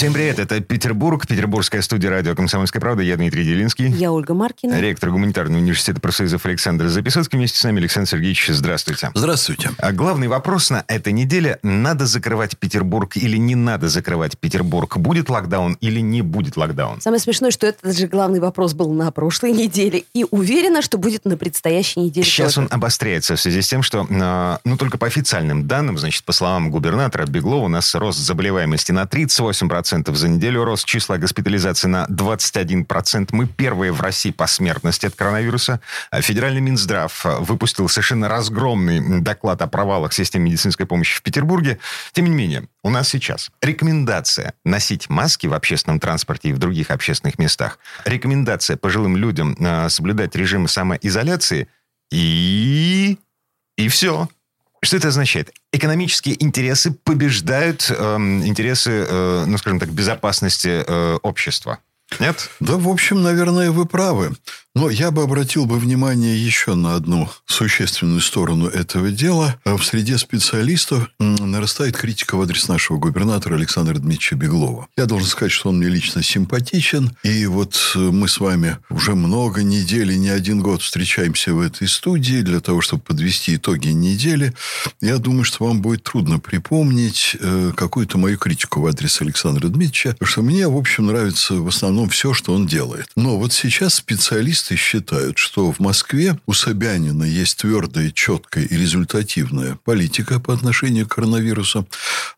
Всем привет, это Петербург, петербургская студия радио «Комсомольская правда». Я Дмитрий Делинский. Я Ольга Маркина. Ректор гуманитарного университета профсоюзов Александр Записоцкий. Вместе с нами Александр Сергеевич. Здравствуйте. Здравствуйте. А главный вопрос на этой неделе. Надо закрывать Петербург или не надо закрывать Петербург? Будет локдаун или не будет локдаун? Самое смешное, что этот же главный вопрос был на прошлой неделе. И уверена, что будет на предстоящей неделе Сейчас тоже. он обостряется в связи с тем, что, э, ну, только по официальным данным, значит, по словам губернатора Беглова, у нас рост заболеваемости на 38% за неделю, рост числа госпитализации на 21%. Мы первые в России по смертности от коронавируса. А Федеральный Минздрав э, выпустил совершенно разгромный доклад о провалах системы медицинской помощи в Петербурге. Тем не менее, у нас сейчас рекомендация носить маски в общественном транспорте и в других общественных местах. Рекомендация пожилым людям э, соблюдать режим самоизоляции. И... И все. Что это означает? Экономические интересы побеждают эм, интересы, э, ну, скажем так, безопасности э, общества. Нет? Да, в общем, наверное, вы правы. Но я бы обратил бы внимание еще на одну существенную сторону этого дела. В среде специалистов нарастает критика в адрес нашего губернатора Александра Дмитриевича Беглова. Я должен сказать, что он мне лично симпатичен. И вот э, мы с вами уже много недель не один год встречаемся в этой студии для того, чтобы подвести итоги недели. Я думаю, что вам будет трудно припомнить э, какую-то мою критику в адрес Александра Дмитриевича, потому что мне, в общем, нравится в основном все, что он делает. Но вот сейчас специалисты считают, что в Москве у Собянина есть твердая, четкая и результативная политика по отношению к коронавирусу,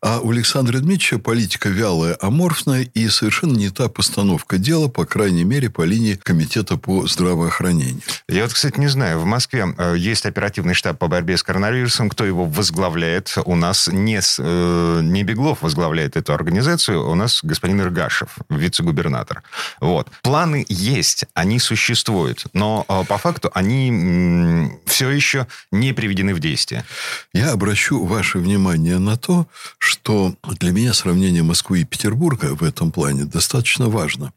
а у Александра Дмитриевича политика вялая, аморфная и совершенно не та постановка дела, по крайней мере, по линии Комитета по здравоохранению. Я вот, кстати, не знаю, в Москве э, есть оперативный штаб по борьбе с коронавирусом. Кто его возглавляет? У нас не, э, не Беглов возглавляет эту организацию, у нас господин Иргашев, вице-губернатор. Вот. Планы есть, они существуют, но э, по факту они все еще не приведены в действие. Я обращу ваше внимание на то, что для меня сравнение Москвы и Петербурга в этом плане достаточно важно.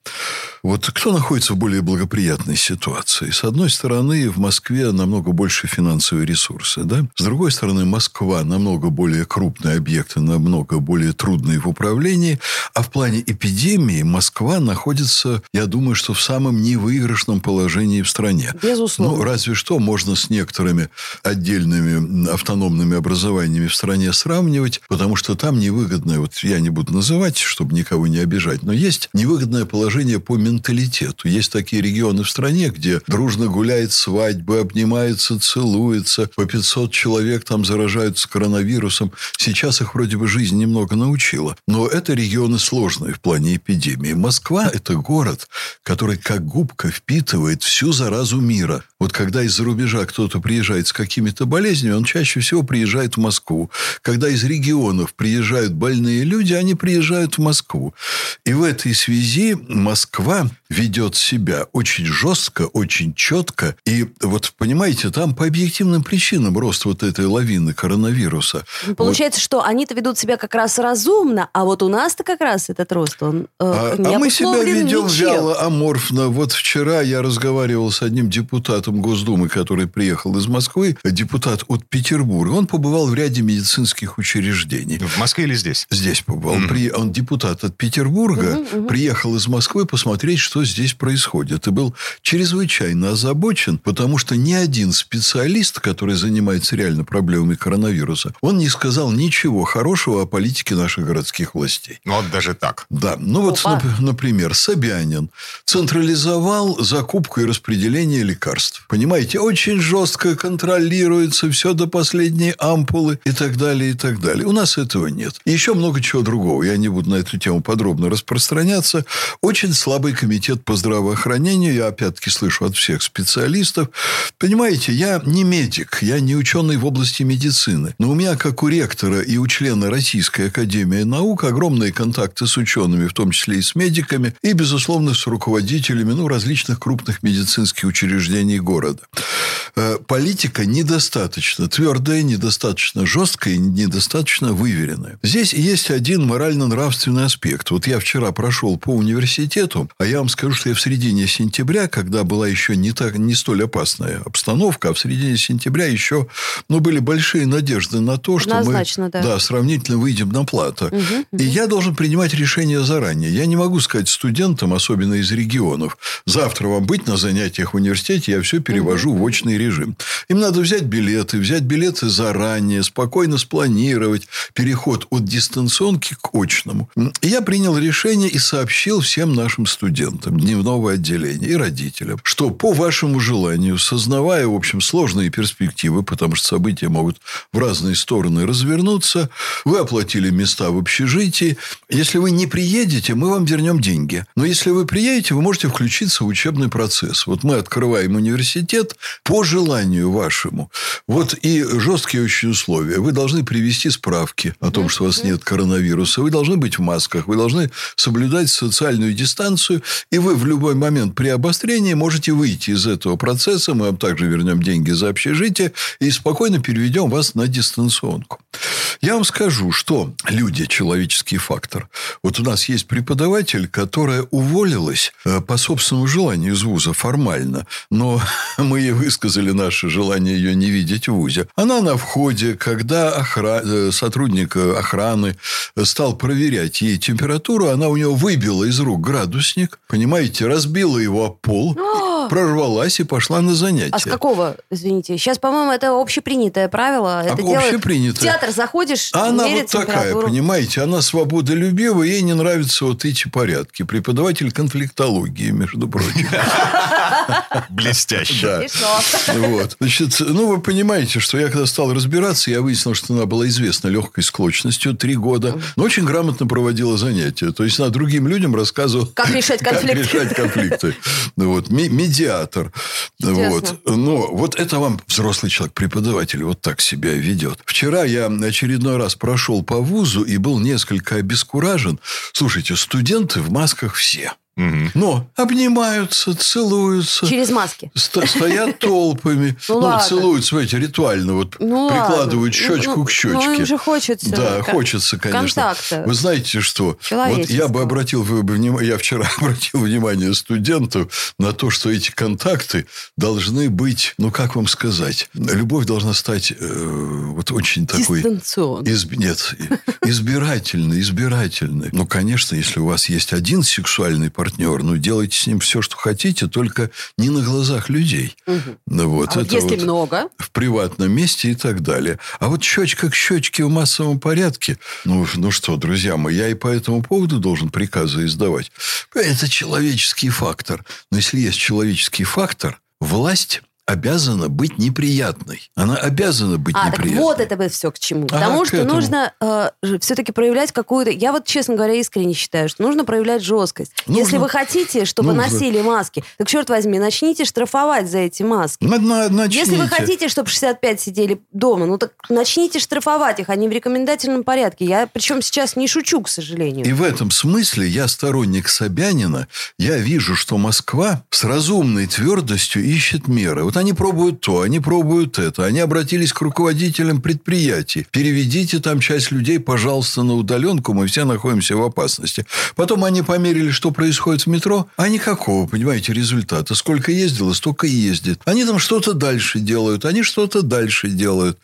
Вот кто находится в более благоприятной ситуации? С одной стороны, в Москве намного больше финансовые ресурсы, да? С другой стороны, Москва намного более крупный объект и намного более трудный в управлении. А в плане эпидемии Москва находится, я думаю, что в самом невыигрышном положении в стране. Безусловно. Ну, разве что можно с некоторыми отдельными автономными образованиями в стране сравнивать, потому что там невыгодное, вот я не буду называть, чтобы никого не обижать, но есть невыгодное положение по менталитету. Есть такие регионы в стране, где дружно гуляет свадьбы, обнимаются, целуются, по 500 человек там заражаются коронавирусом. Сейчас их вроде бы жизнь немного научила. Но это регионы сложные в плане эпидемии. Москва – это город, который как губка впитывает всю заразу мира. Вот когда из-за рубежа кто-то приезжает с какими-то болезнями, он чаще всего приезжает в Москву. Когда из регионов приезжают больные люди, они приезжают в Москву. И в этой связи Москва ведет себя очень жестко, очень четко. И вот, понимаете, там по объективным причинам рост вот этой лавины коронавируса. Ну, Получается, что они-то ведут себя как раз разумно, а вот у нас-то как раз этот рост, он э, А, не а мы себя ведем ничем. вяло, аморфно. Вот вчера я разговаривал с одним депутатом Госдумы, который приехал из Москвы, депутат от Петербурга. Он побывал в ряде медицинских учреждений. В Москве или здесь? Здесь побывал. При- Он депутат от Петербурга, приехал из Москвы посмотреть, что здесь происходит. И был чрезвычайно озабочен, потому что ни один специалист, который занимается реально проблемами коронавируса, он не сказал ничего хорошего о политике наших городских властей. Ну, Вот даже так. Да, ну вот, Опа. нап- например, Собянин централизовал закупку и распределение лекарств. Понимаете, очень жестко контролируется все до последней ампулы и так далее, и так далее. У нас этого нет. Еще много чего другого. Я не буду на эту тему подробно распространяться. Очень слабый комитет по здравоохранению. Я опять-таки слышу от всех специалистов. Понимаете, я не медик, я не ученый в области медицины. Но у меня, как у ректора и у члена Российской Академии Наук, огромные контакты с учеными, в том числе и с медиками, и, безусловно, с руководителями ну, различных крупных медицинских учреждений города. Э, политика недостаточно твердая, недостаточно жесткая, недостаточно выверенная. Здесь есть один морально-нравственный аспект. Вот я вчера прошел по университету, а я вам скажу, что я в середине сентября, когда была еще не, так, не столь опасная обстановка, а в середине сентября еще ну, были большие надежды на то, что мы да. Да, сравнительно выйдем на плато. Угу, угу. И я должен принимать решение заранее. Я не могу сказать студентам, особенно из регионов, завтра вам быть на занятиях в университете, я все перевожу угу. в очный режим. Им надо взять билеты, взять билеты заранее, спокойно спланировать переход от дистанционки к очному. И я принял решение и сообщил всем нашим студентам дневного отделения и родителям, что по вашему желанию, сознавая, в общем, сложные перспективы, потому что события могут в разные стороны развернуться, вы оплатили места в общежитии. Если вы не приедете, мы вам вернем деньги. Но если вы приедете, вы можете включиться в учебный процесс. Вот мы открываем университет по желанию вашему. Вот и жесткие очень условия. Вы должны привести справки о том, что у вас нет коронавируса. Вы должны быть в масках. Вы должны соблюдать социальную дистанцию. И вы в любой момент при обострении можете выйти из этого процесса. Мы вам также вернем деньги за общежитие и спокойно переведем вас на дистанционку. Я вам скажу, что люди – человеческий фактор. Вот у нас есть преподаватель, которая уволилась э, по собственному желанию из вуза формально, но мы ей высказали наше желание ее не видеть в вузе. Она на входе, когда охра... Э, сотрудник охраны стал проверять ей температуру, она у него выбила из рук градусник, понимаете, разбила его о пол, прорвалась и пошла на занятия. А с какого, извините? Сейчас, по-моему, это общепринятое правило. Это а общепринятое. В театр заходишь, а Она вот такая, понимаете, она свободолюбивая, ей не нравятся вот эти порядки. Преподаватель конфликтологии, между прочим. Блестяще. Вот. Значит, ну, вы понимаете, что я когда стал разбираться, я выяснил, что она была известна легкой склочностью три года, но очень грамотно проводила занятия. То есть, она другим людям рассказывала... Как решать конфликты. Как решать конфликты. Вот. Медиатор. Вот. Но вот это вам взрослый человек, преподаватель, вот так себя ведет. Вчера я очередной раз прошел по вузу и был несколько обескуражен. Слушайте, студенты в масках все. Но обнимаются, целуются. Через маски. Сто, стоят толпами. Ну, ну целуются, эти ритуально. Вот ну, прикладывают ладно. щечку ну, к щечке. Ну, им же хочется. Да, хочется, конечно. Контакта. Вы знаете что? Вот я бы обратил внимание, я вчера обратил внимание студентов на то, что эти контакты должны быть, ну, как вам сказать, любовь должна стать э, вот очень такой... Дистанционной. Из, нет, избирательной, избирательной. Ну, конечно, если у вас есть один сексуальный партнер, партнер, ну, делайте с ним все, что хотите, только не на глазах людей. Угу. Ну, вот, а это если вот много? В приватном месте и так далее. А вот щечка к щечке в массовом порядке, ну, ну что, друзья мои, я и по этому поводу должен приказы издавать. Это человеческий фактор. Но если есть человеческий фактор, власть обязана быть неприятной. Она обязана быть а, неприятной. Так вот это все к чему. Потому ага, что этому. нужно э, все-таки проявлять какую-то... Я вот, честно говоря, искренне считаю, что нужно проявлять жесткость. Нужно. Если вы хотите, чтобы нужно. носили маски, так, черт возьми, начните штрафовать за эти маски. На, начните. Если вы хотите, чтобы 65 сидели дома, ну так начните штрафовать их, они в рекомендательном порядке. Я причем сейчас не шучу, к сожалению. И в этом смысле я сторонник Собянина. Я вижу, что Москва с разумной твердостью ищет меры. Вот они пробуют то, они пробуют это. Они обратились к руководителям предприятий. Переведите там часть людей, пожалуйста, на удаленку, мы все находимся в опасности. Потом они померили, что происходит в метро, а никакого, понимаете, результата. Сколько ездило, столько и ездит. Они там что-то дальше делают, они что-то дальше делают.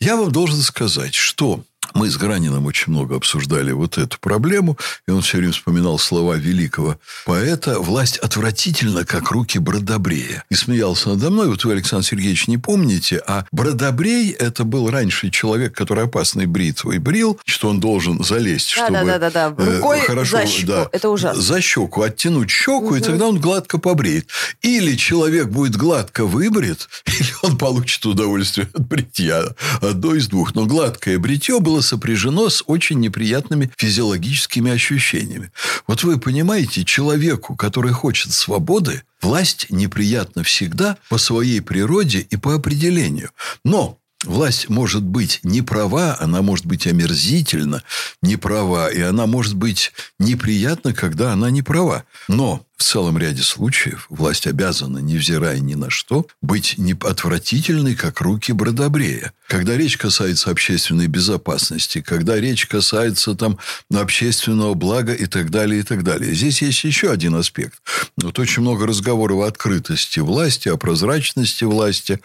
Я вам должен сказать, что мы с Граниным очень много обсуждали вот эту проблему, и он все время вспоминал слова великого поэта «Власть отвратительно, как руки Бродобрея». И смеялся надо мной. Вот вы, Александр Сергеевич, не помните, а Бродобрей – это был раньше человек, который опасный бритвой брил, что он должен залезть, чтобы... Да-да-да, рукой хорошо, за щеку. Да, это ужасно. За щеку, оттянуть щеку, угу. и тогда он гладко побреет. Или человек будет гладко выбрит, или он получит удовольствие от бритья. Одно из двух. Но гладкое бритье было сопряжено с очень неприятными физиологическими ощущениями. Вот вы понимаете, человеку, который хочет свободы, власть неприятна всегда по своей природе и по определению. Но Власть может быть не права, она может быть омерзительна, не права, и она может быть неприятна, когда она не права. Но в целом ряде случаев власть обязана, невзирая ни на что, быть не отвратительной, как руки Бродобрея. Когда речь касается общественной безопасности, когда речь касается там общественного блага и так далее, и так далее. Здесь есть еще один аспект. Вот очень много разговоров о открытости власти, о прозрачности власти.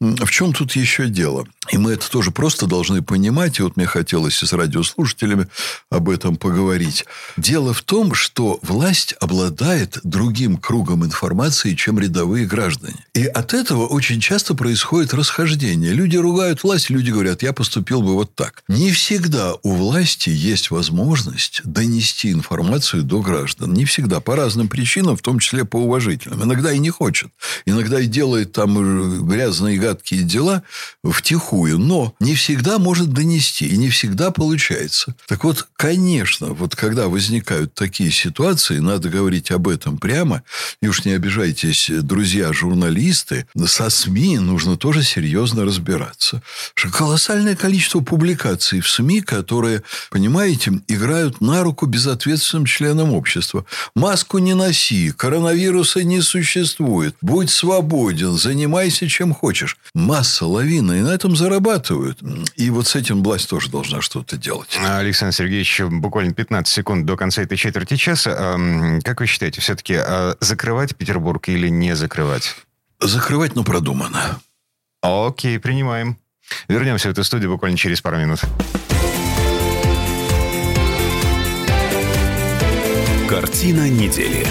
В чем тут еще дело? И мы это тоже просто должны понимать. И вот мне хотелось и с радиослушателями об этом поговорить. Дело в том, что власть обладает другим кругом информации, чем рядовые граждане. И от этого очень часто происходит расхождение. Люди ругают власть, люди говорят, я поступил бы вот так. Не всегда у власти есть возможность донести информацию до граждан. Не всегда. По разным причинам, в том числе по уважительным. Иногда и не хочет. Иногда и делает там грязные гадкие дела втихую. Но не всегда может донести. И не всегда получается. Так вот, конечно, вот когда возникают такие ситуации, надо говорить об этом прямо. И уж не обижайтесь, друзья журналисты, со СМИ нужно тоже серьезно разбираться. Колоссальное количество публикаций в СМИ, которые, понимаете, играют на руку безответственным членам общества. Маску не носи, коронавируса не существует, будь свободен, занимайся чем хочешь. Масса, лавина, и на этом зарабатывают. И вот с этим власть тоже должна что-то делать. Александр Сергеевич, буквально 15 секунд до конца этой четверти часа. Как вы считаете, все-таки а, закрывать Петербург или не закрывать? Закрывать, но продуманно. Окей, принимаем. Вернемся в эту студию буквально через пару минут. Картина недели.